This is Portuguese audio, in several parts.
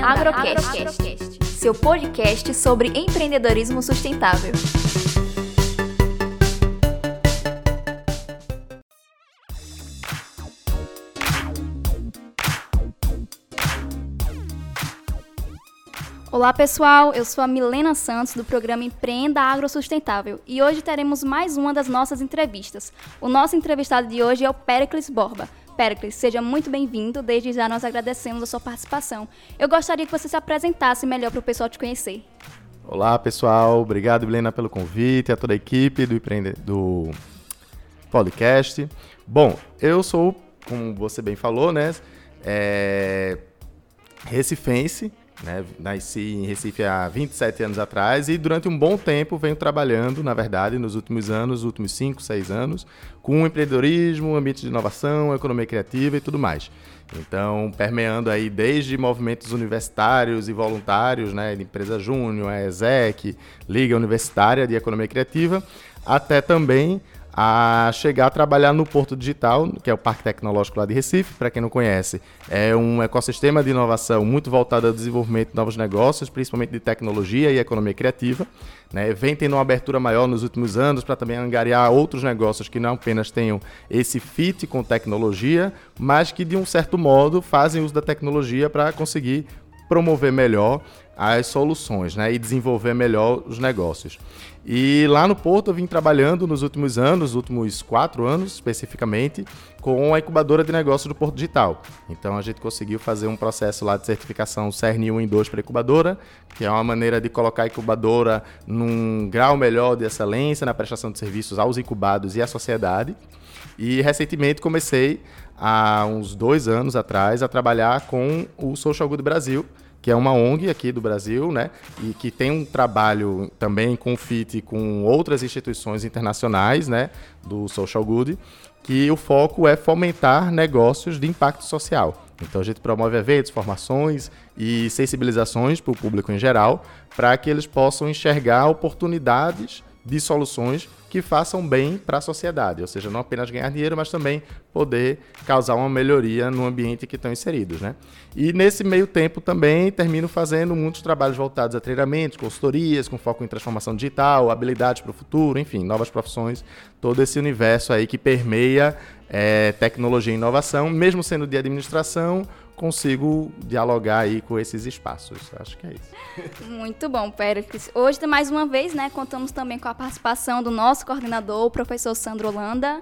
Agrocast, Agrocast, seu podcast sobre empreendedorismo sustentável. Olá pessoal, eu sou a Milena Santos do programa Empreenda Agrosustentável e hoje teremos mais uma das nossas entrevistas. O nosso entrevistado de hoje é o Pericles Borba. Pericles, seja muito bem-vindo, desde já nós agradecemos a sua participação. Eu gostaria que você se apresentasse melhor para o pessoal te conhecer. Olá pessoal, obrigado Milena pelo convite, a toda a equipe do, Empreende... do podcast. Bom, eu sou, como você bem falou, né, é... recifense, né? Nasci em Recife há 27 anos atrás e durante um bom tempo venho trabalhando, na verdade, nos últimos anos, nos últimos 5, 6 anos, com empreendedorismo, ambiente de inovação, economia criativa e tudo mais. Então, permeando aí desde movimentos universitários e voluntários, né, de empresa júnior, a ESEC, Liga Universitária de Economia Criativa, até também a chegar a trabalhar no Porto Digital, que é o Parque Tecnológico lá de Recife, para quem não conhece. É um ecossistema de inovação muito voltado ao desenvolvimento de novos negócios, principalmente de tecnologia e economia criativa. Né? Vem tendo uma abertura maior nos últimos anos para também angariar outros negócios que não apenas tenham esse fit com tecnologia, mas que de um certo modo fazem uso da tecnologia para conseguir promover melhor as soluções né, e desenvolver melhor os negócios. E lá no Porto eu vim trabalhando nos últimos anos, nos últimos quatro anos especificamente, com a incubadora de negócios do Porto Digital. Então a gente conseguiu fazer um processo lá de certificação CERN 1 em 2 para incubadora, que é uma maneira de colocar a incubadora num grau melhor de excelência na prestação de serviços aos incubados e à sociedade. E recentemente comecei, há uns dois anos atrás, a trabalhar com o Social Good Brasil, que é uma ONG aqui do Brasil, né? E que tem um trabalho também com o FIT com outras instituições internacionais, né? Do Social Good, que o foco é fomentar negócios de impacto social. Então a gente promove eventos, formações e sensibilizações para o público em geral, para que eles possam enxergar oportunidades de soluções que façam bem para a sociedade, ou seja, não apenas ganhar dinheiro, mas também poder causar uma melhoria no ambiente que estão inseridos, né? E nesse meio tempo também termino fazendo muitos trabalhos voltados a treinamentos, consultorias, com foco em transformação digital, habilidades para o futuro, enfim, novas profissões, todo esse universo aí que permeia é, tecnologia e inovação, mesmo sendo de administração, consigo dialogar aí com esses espaços. Acho que é isso. Muito bom, Péricles. Hoje, mais uma vez, né, contamos também com a participação do nosso coordenador, o professor Sandro Holanda.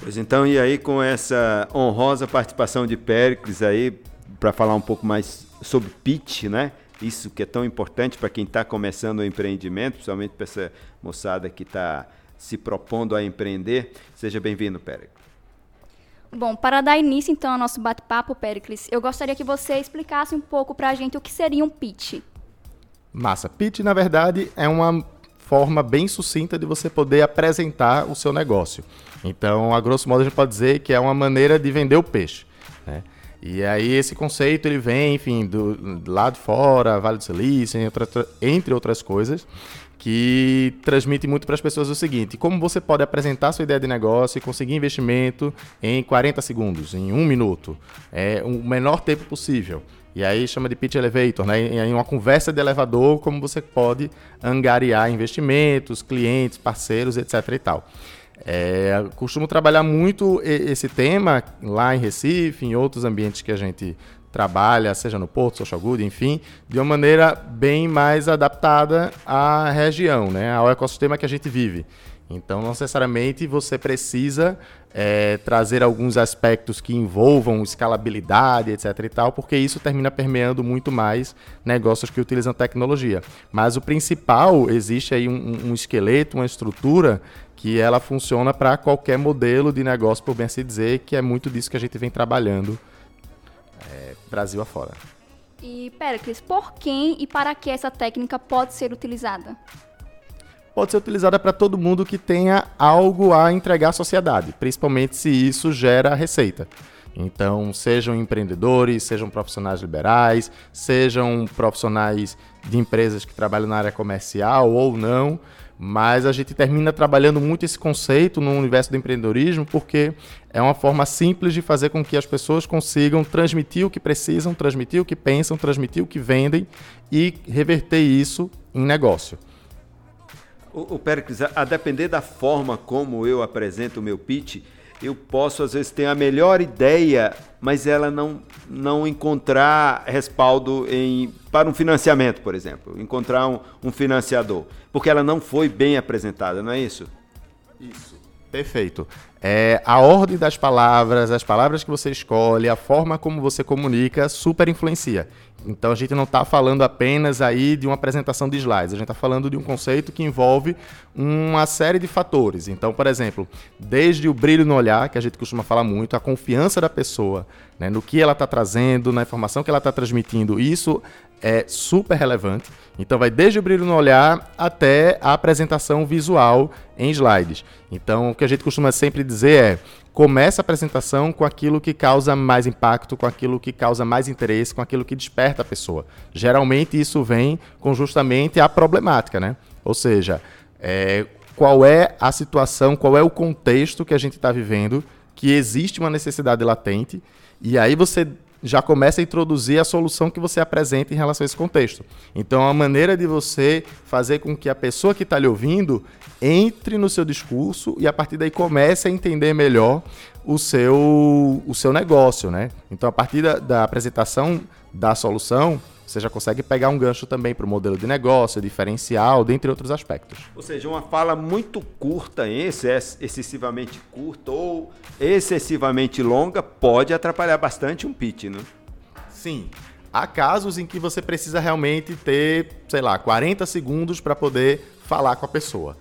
Pois então, e aí com essa honrosa participação de Péricles aí, para falar um pouco mais sobre pitch, né? Isso que é tão importante para quem está começando o empreendimento, principalmente para essa moçada que está se propondo a empreender. Seja bem-vindo, Péricles. Bom, para dar início então ao nosso bate-papo, Pericles, eu gostaria que você explicasse um pouco para a gente o que seria um pitch. Massa. Pitch, na verdade, é uma forma bem sucinta de você poder apresentar o seu negócio. Então, a grosso modo, a gente pode dizer que é uma maneira de vender o peixe. Né? E aí esse conceito ele vem, enfim, do, do lado de fora, Vale do Silício, entre outras coisas que transmite muito para as pessoas o seguinte: como você pode apresentar sua ideia de negócio e conseguir investimento em 40 segundos, em um minuto, é o menor tempo possível. E aí chama de pitch elevator, né? Em uma conversa de elevador, como você pode angariar investimentos, clientes, parceiros, etc. e tal. É, costumo trabalhar muito esse tema lá em Recife, em outros ambientes que a gente trabalha, seja no Porto, Social Good, enfim, de uma maneira bem mais adaptada à região, né, ao ecossistema que a gente vive. Então, não necessariamente você precisa é, trazer alguns aspectos que envolvam escalabilidade, etc. e tal, porque isso termina permeando muito mais negócios que utilizam tecnologia. Mas o principal, existe aí um, um esqueleto, uma estrutura que ela funciona para qualquer modelo de negócio, por bem assim dizer, que é muito disso que a gente vem trabalhando Brasil afora. E, Pericles, por quem e para que essa técnica pode ser utilizada? Pode ser utilizada para todo mundo que tenha algo a entregar à sociedade, principalmente se isso gera receita. Então, sejam empreendedores, sejam profissionais liberais, sejam profissionais de empresas que trabalham na área comercial ou não, Mas a gente termina trabalhando muito esse conceito no universo do empreendedorismo porque é uma forma simples de fazer com que as pessoas consigam transmitir o que precisam, transmitir o que pensam, transmitir o que vendem e reverter isso em negócio. O, o Pericles, a, a depender da forma como eu apresento o meu pitch, eu posso às vezes ter a melhor ideia, mas ela não, não encontrar respaldo em, para um financiamento, por exemplo, encontrar um, um financiador, porque ela não foi bem apresentada, não é isso? Isso. Perfeito. É, a ordem das palavras, as palavras que você escolhe, a forma como você comunica, super influencia. Então a gente não está falando apenas aí de uma apresentação de slides, a gente está falando de um conceito que envolve uma série de fatores. Então, por exemplo, desde o brilho no olhar, que a gente costuma falar muito, a confiança da pessoa né, no que ela está trazendo, na informação que ela está transmitindo, isso é super relevante. Então vai desde o brilho no olhar até a apresentação visual em slides. Então o que a gente costuma sempre dizer é começa a apresentação com aquilo que causa mais impacto, com aquilo que causa mais interesse, com aquilo que desperta a pessoa. Geralmente isso vem com justamente a problemática, né? Ou seja, é, qual é a situação, qual é o contexto que a gente está vivendo, que existe uma necessidade latente, e aí você já começa a introduzir a solução que você apresenta em relação a esse contexto. Então, a maneira de você fazer com que a pessoa que está lhe ouvindo entre no seu discurso e a partir daí comece a entender melhor o seu, o seu negócio, né? Então, a partir da, da apresentação da solução, você já consegue pegar um gancho também para o modelo de negócio, diferencial, dentre outros aspectos. Ou seja, uma fala muito curta, é excessivamente curta ou excessivamente longa, pode atrapalhar bastante um pitch, né? Sim. Há casos em que você precisa realmente ter, sei lá, 40 segundos para poder falar com a pessoa.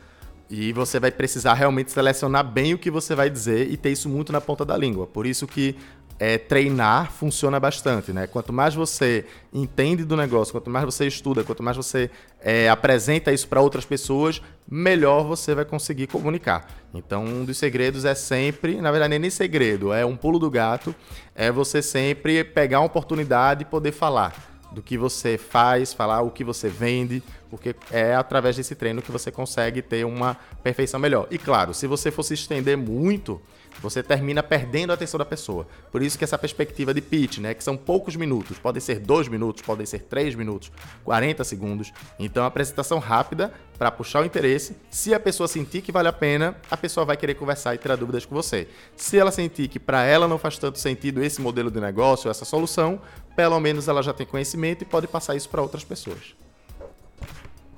E você vai precisar realmente selecionar bem o que você vai dizer e ter isso muito na ponta da língua. Por isso que é, treinar funciona bastante, né? Quanto mais você entende do negócio, quanto mais você estuda, quanto mais você é, apresenta isso para outras pessoas, melhor você vai conseguir comunicar. Então, um dos segredos é sempre, na verdade, nem segredo, é um pulo do gato, é você sempre pegar uma oportunidade e poder falar do que você faz, falar o que você vende, porque é através desse treino que você consegue ter uma perfeição melhor. E claro, se você for se estender muito, você termina perdendo a atenção da pessoa. Por isso que essa perspectiva de pitch, né, que são poucos minutos, podem ser dois minutos, podem ser três minutos, 40 segundos. Então, apresentação rápida para puxar o interesse. Se a pessoa sentir que vale a pena, a pessoa vai querer conversar e tirar dúvidas com você. Se ela sentir que para ela não faz tanto sentido esse modelo de negócio, essa solução, pelo menos ela já tem conhecimento e pode passar isso para outras pessoas.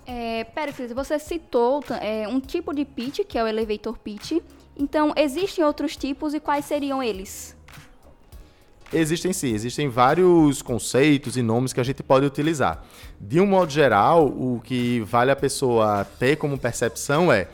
É, Pericles, você citou é, um tipo de pitch, que é o elevator pitch, então, existem outros tipos e quais seriam eles? Existem sim, existem vários conceitos e nomes que a gente pode utilizar. De um modo geral, o que vale a pessoa ter como percepção é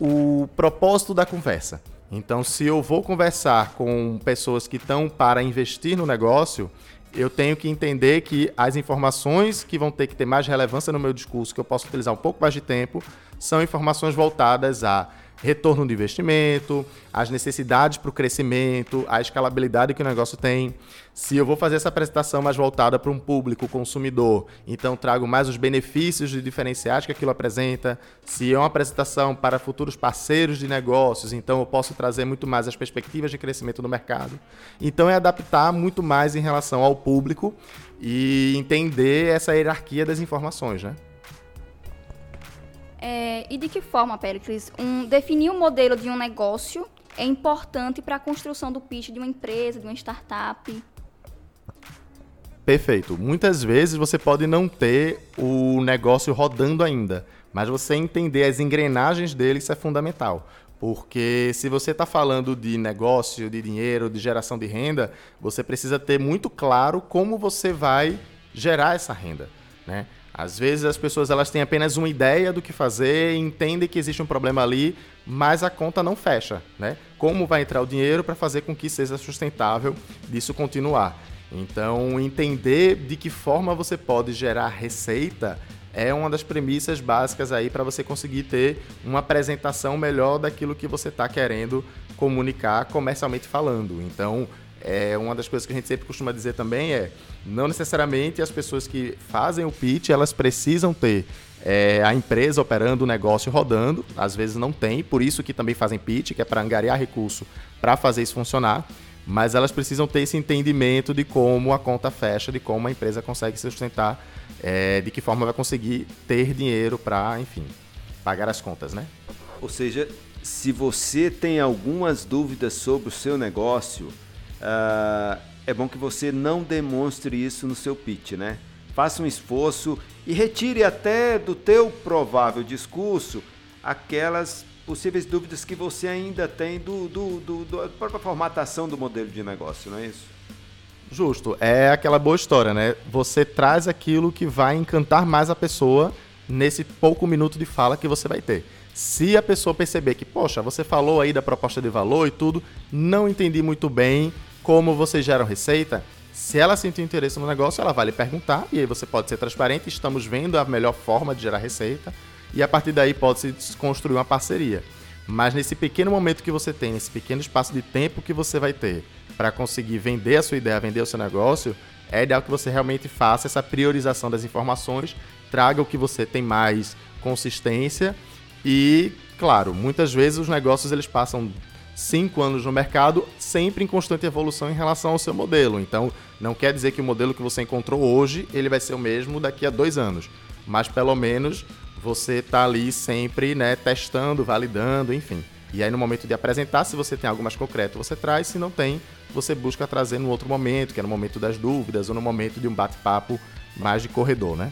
o propósito da conversa. Então, se eu vou conversar com pessoas que estão para investir no negócio, eu tenho que entender que as informações que vão ter que ter mais relevância no meu discurso, que eu posso utilizar um pouco mais de tempo, são informações voltadas a retorno de investimento, as necessidades para o crescimento, a escalabilidade que o negócio tem. Se eu vou fazer essa apresentação mais voltada para um público consumidor, então trago mais os benefícios e diferenciais que aquilo apresenta. Se é uma apresentação para futuros parceiros de negócios, então eu posso trazer muito mais as perspectivas de crescimento do mercado. Então é adaptar muito mais em relação ao público e entender essa hierarquia das informações, né? É, e de que forma, Pericles, um, definir o um modelo de um negócio é importante para a construção do pitch de uma empresa, de uma startup? Perfeito. Muitas vezes você pode não ter o negócio rodando ainda, mas você entender as engrenagens dele, isso é fundamental. Porque se você está falando de negócio, de dinheiro, de geração de renda, você precisa ter muito claro como você vai gerar essa renda. Né? Às vezes as pessoas elas têm apenas uma ideia do que fazer, entendem que existe um problema ali, mas a conta não fecha, né? Como vai entrar o dinheiro para fazer com que seja sustentável disso continuar? Então, entender de que forma você pode gerar receita é uma das premissas básicas aí para você conseguir ter uma apresentação melhor daquilo que você está querendo comunicar comercialmente falando. Então, é uma das coisas que a gente sempre costuma dizer também é não necessariamente as pessoas que fazem o pitch elas precisam ter é a empresa operando o negócio rodando, às vezes não tem, por isso que também fazem pitch, que é para angariar recurso para fazer isso funcionar, mas elas precisam ter esse entendimento de como a conta fecha, de como a empresa consegue se sustentar, é, de que forma vai conseguir ter dinheiro para, enfim, pagar as contas, né? Ou seja, se você tem algumas dúvidas sobre o seu negócio, uh, é bom que você não demonstre isso no seu pitch, né? Faça um esforço e retire até do teu provável discurso aquelas possíveis dúvidas que você ainda tem do, do, do, do, da própria formatação do modelo de negócio, não é isso? Justo. É aquela boa história, né? Você traz aquilo que vai encantar mais a pessoa nesse pouco minuto de fala que você vai ter. Se a pessoa perceber que, poxa, você falou aí da proposta de valor e tudo, não entendi muito bem como vocês geram receita, se ela sentir interesse no negócio, ela vai lhe perguntar e aí você pode ser transparente. Estamos vendo a melhor forma de gerar receita e a partir daí pode-se construir uma parceria. Mas nesse pequeno momento que você tem, nesse pequeno espaço de tempo que você vai ter para conseguir vender a sua ideia, vender o seu negócio, é ideal que você realmente faça essa priorização das informações, traga o que você tem mais consistência e, claro, muitas vezes os negócios eles passam cinco anos no mercado, sempre em constante evolução em relação ao seu modelo. Então, não quer dizer que o modelo que você encontrou hoje ele vai ser o mesmo daqui a dois anos, mas pelo menos você está ali sempre, né, testando, validando, enfim. E aí no momento de apresentar, se você tem algo mais concreto, você traz, se não tem, você busca trazer no outro momento, que é no momento das dúvidas ou no momento de um bate-papo mais de corredor, né?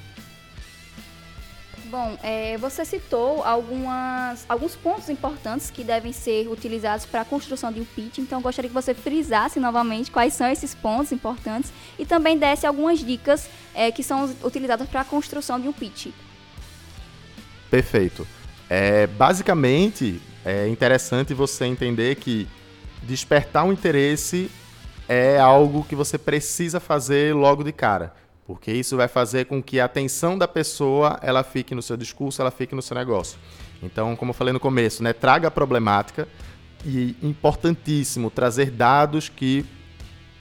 Bom, é, você citou algumas, alguns pontos importantes que devem ser utilizados para a construção de um pitch, então gostaria que você frisasse novamente quais são esses pontos importantes e também desse algumas dicas é, que são utilizadas para a construção de um pitch. Perfeito. É, basicamente, é interessante você entender que despertar um interesse é algo que você precisa fazer logo de cara porque isso vai fazer com que a atenção da pessoa ela fique no seu discurso, ela fique no seu negócio. Então, como eu falei no começo, né, traga a problemática e importantíssimo trazer dados que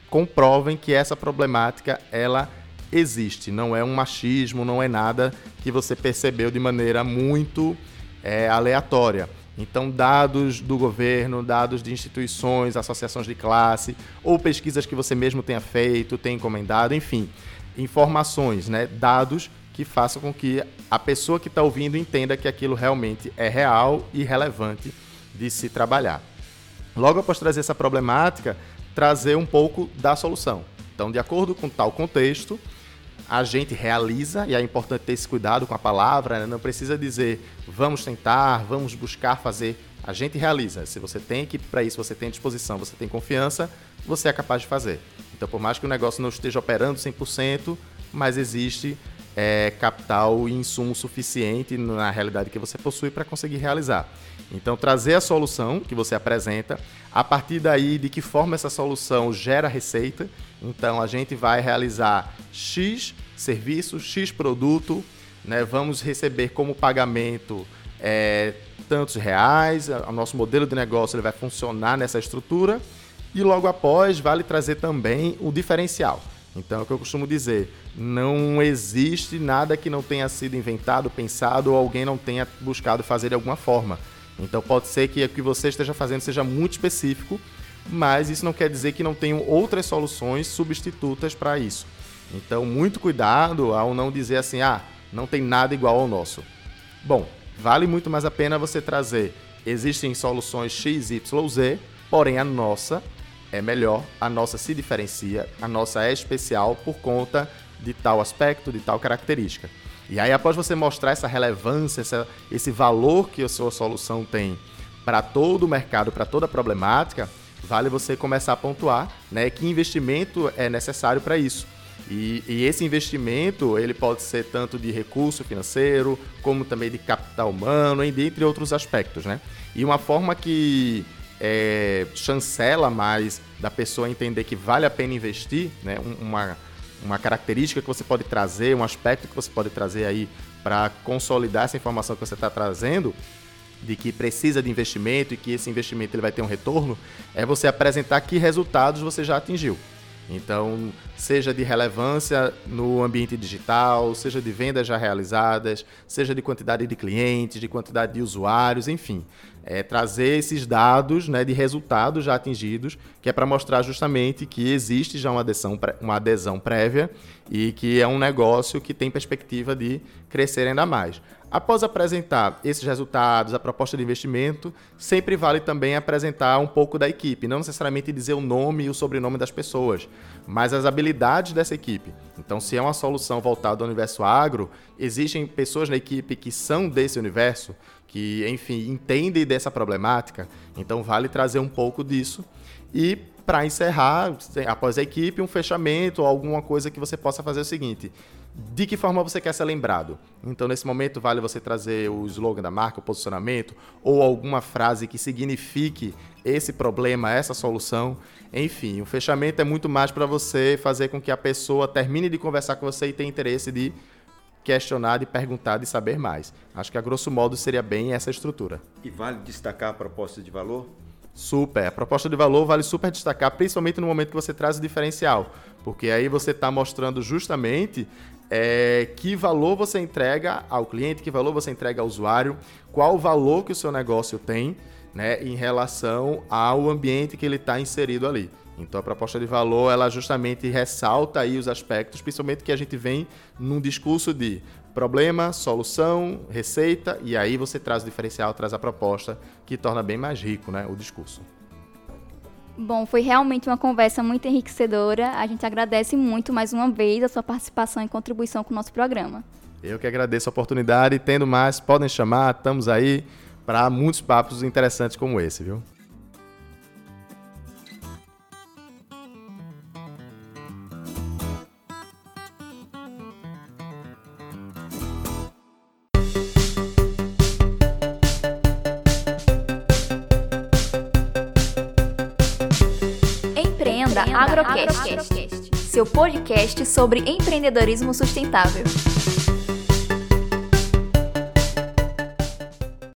comprovem que essa problemática ela existe, não é um machismo, não é nada que você percebeu de maneira muito é, aleatória. Então, dados do governo, dados de instituições, associações de classe, ou pesquisas que você mesmo tenha feito, tenha encomendado, enfim informações, né, dados que façam com que a pessoa que está ouvindo entenda que aquilo realmente é real e relevante de se trabalhar. Logo após trazer essa problemática, trazer um pouco da solução. Então, de acordo com tal contexto, a gente realiza, e é importante ter esse cuidado com a palavra, né? não precisa dizer vamos tentar, vamos buscar fazer. A gente realiza. Se você tem que para isso, você tem disposição, você tem confiança, você é capaz de fazer. Então, por mais que o negócio não esteja operando 100%, mas existe é, capital e insumo suficiente na realidade que você possui para conseguir realizar. Então, trazer a solução que você apresenta, a partir daí, de que forma essa solução gera receita. Então, a gente vai realizar X serviço, X produto, né? vamos receber como pagamento é, tantos reais, o nosso modelo de negócio ele vai funcionar nessa estrutura e logo após, vale trazer também o diferencial. Então, é o que eu costumo dizer: não existe nada que não tenha sido inventado, pensado ou alguém não tenha buscado fazer de alguma forma. Então, pode ser que o que você esteja fazendo seja muito específico, mas isso não quer dizer que não tenham outras soluções substitutas para isso. Então, muito cuidado ao não dizer assim: ah, não tem nada igual ao nosso. Bom, vale muito mais a pena você trazer. Existem soluções X, Y, Z, porém a nossa é melhor, a nossa se diferencia, a nossa é especial por conta de tal aspecto, de tal característica. E aí, após você mostrar essa relevância, essa, esse valor que a sua solução tem para todo o mercado, para toda a problemática, vale você começar a pontuar né, que investimento é necessário para isso. E, e, esse investimento ele pode ser tanto de recurso financeiro, como também de capital humano, entre outros aspectos. Né? E uma forma que é, chancela mais da pessoa entender que vale a pena investir, né? uma, uma característica que você pode trazer, um aspecto que você pode trazer aí para consolidar essa informação que você está trazendo, de que precisa de investimento e que esse investimento ele vai ter um retorno, é você apresentar que resultados você já atingiu. Então, seja de relevância no ambiente digital, seja de vendas já realizadas, seja de quantidade de clientes, de quantidade de usuários, enfim. É trazer esses dados né, de resultados já atingidos, que é para mostrar justamente que existe já uma adesão, uma adesão prévia e que é um negócio que tem perspectiva de crescer ainda mais. Após apresentar esses resultados, a proposta de investimento, sempre vale também apresentar um pouco da equipe, não necessariamente dizer o nome e o sobrenome das pessoas, mas as habilidades dessa equipe. Então, se é uma solução voltada ao universo agro, existem pessoas na equipe que são desse universo, que, enfim, entendem dessa problemática, então vale trazer um pouco disso. E para encerrar, após a equipe, um fechamento ou alguma coisa que você possa fazer o seguinte: de que forma você quer ser lembrado. Então, nesse momento, vale você trazer o slogan da marca, o posicionamento, ou alguma frase que signifique esse problema, essa solução. Enfim, o fechamento é muito mais para você fazer com que a pessoa termine de conversar com você e tenha interesse de questionar, de perguntar, de saber mais. Acho que, a grosso modo, seria bem essa estrutura. E vale destacar a proposta de valor? Super. A proposta de valor vale super destacar, principalmente no momento que você traz o diferencial. Porque aí você está mostrando justamente é, que valor você entrega ao cliente, que valor você entrega ao usuário, qual o valor que o seu negócio tem né, em relação ao ambiente que ele está inserido ali. Então a proposta de valor ela justamente ressalta aí os aspectos, principalmente que a gente vem num discurso de problema, solução, receita e aí você traz o diferencial, traz a proposta que torna bem mais rico, né, o discurso. Bom, foi realmente uma conversa muito enriquecedora. A gente agradece muito mais uma vez a sua participação e contribuição com o nosso programa. Eu que agradeço a oportunidade. Tendo mais, podem chamar, estamos aí para muitos papos interessantes como esse, viu? Podcast sobre empreendedorismo sustentável.